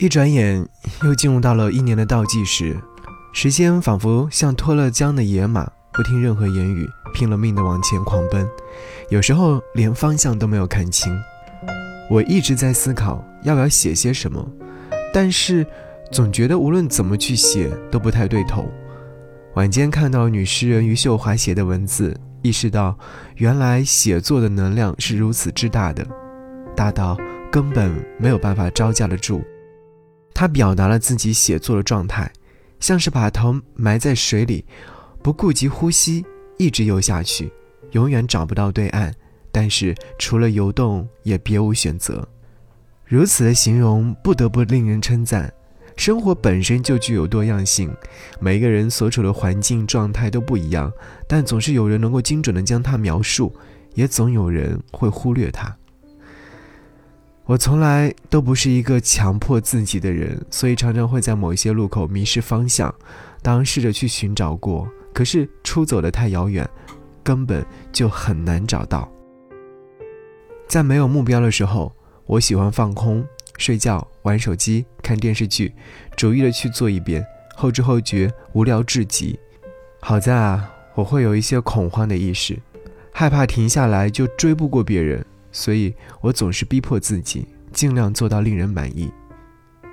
一转眼又进入到了一年的倒计时，时间仿佛像脱了缰的野马，不听任何言语，拼了命的往前狂奔，有时候连方向都没有看清。我一直在思考要不要写些什么，但是总觉得无论怎么去写都不太对头。晚间看到女诗人余秀华写的文字，意识到原来写作的能量是如此之大的，大到根本没有办法招架得住。他表达了自己写作的状态，像是把头埋在水里，不顾及呼吸，一直游下去，永远找不到对岸。但是除了游动，也别无选择。如此的形容，不得不令人称赞。生活本身就具有多样性，每个人所处的环境状态都不一样，但总是有人能够精准的将它描述，也总有人会忽略它。我从来都不是一个强迫自己的人，所以常常会在某一些路口迷失方向。当试着去寻找过，可是出走的太遥远，根本就很难找到。在没有目标的时候，我喜欢放空、睡觉、玩手机、看电视剧，逐一的去做一遍，后知后觉，无聊至极。好在啊，我会有一些恐慌的意识，害怕停下来就追不过别人。所以我总是逼迫自己，尽量做到令人满意。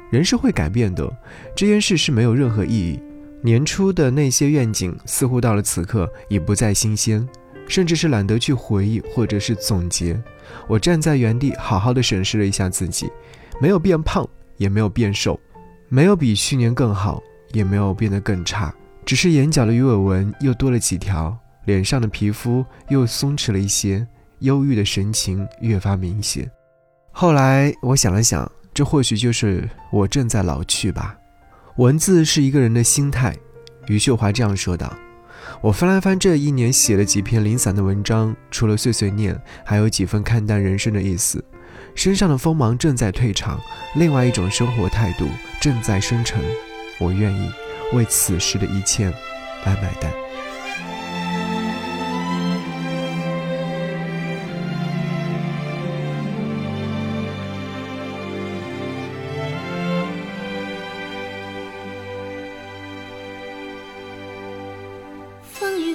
人是会改变的，这件事是没有任何意义。年初的那些愿景，似乎到了此刻已不再新鲜，甚至是懒得去回忆或者是总结。我站在原地，好好的审视了一下自己，没有变胖，也没有变瘦，没有比去年更好，也没有变得更差，只是眼角的鱼尾纹又多了几条，脸上的皮肤又松弛了一些。忧郁的神情越发明显。后来我想了想，这或许就是我正在老去吧。文字是一个人的心态，余秀华这样说道。我翻了翻这一年写了几篇零散的文章，除了碎碎念，还有几分看淡人生的意思。身上的锋芒正在退场，另外一种生活态度正在生成。我愿意为此时的一切来买单。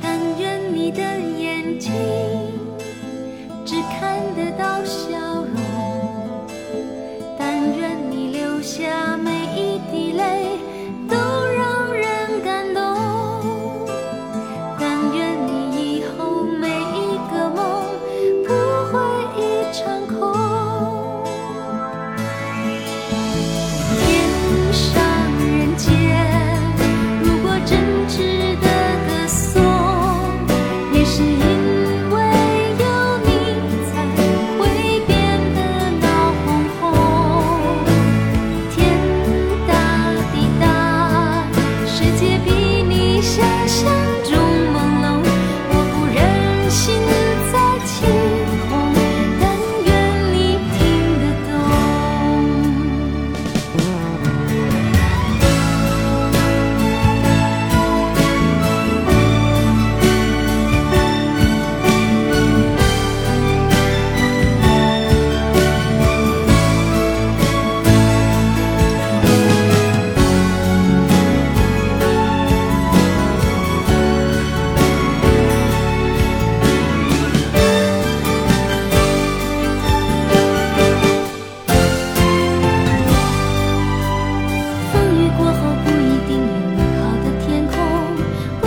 但愿你的眼睛只看得到笑。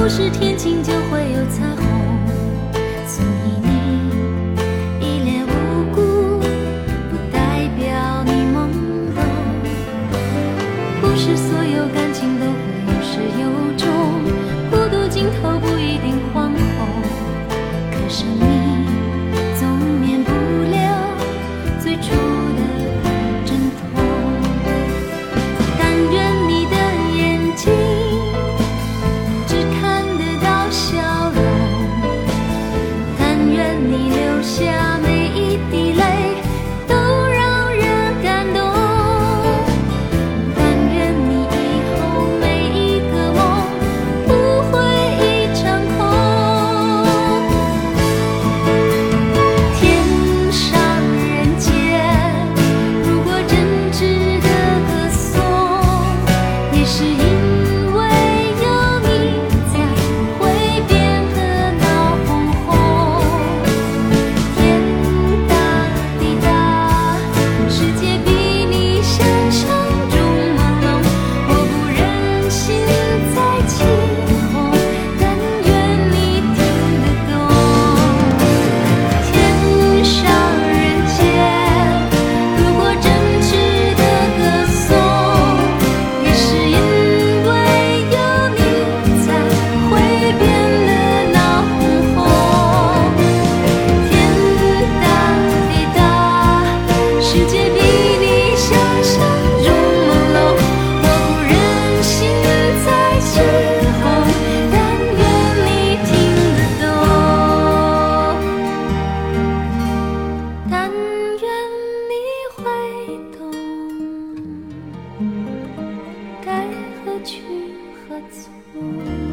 是天晴就会有彩虹 abraço.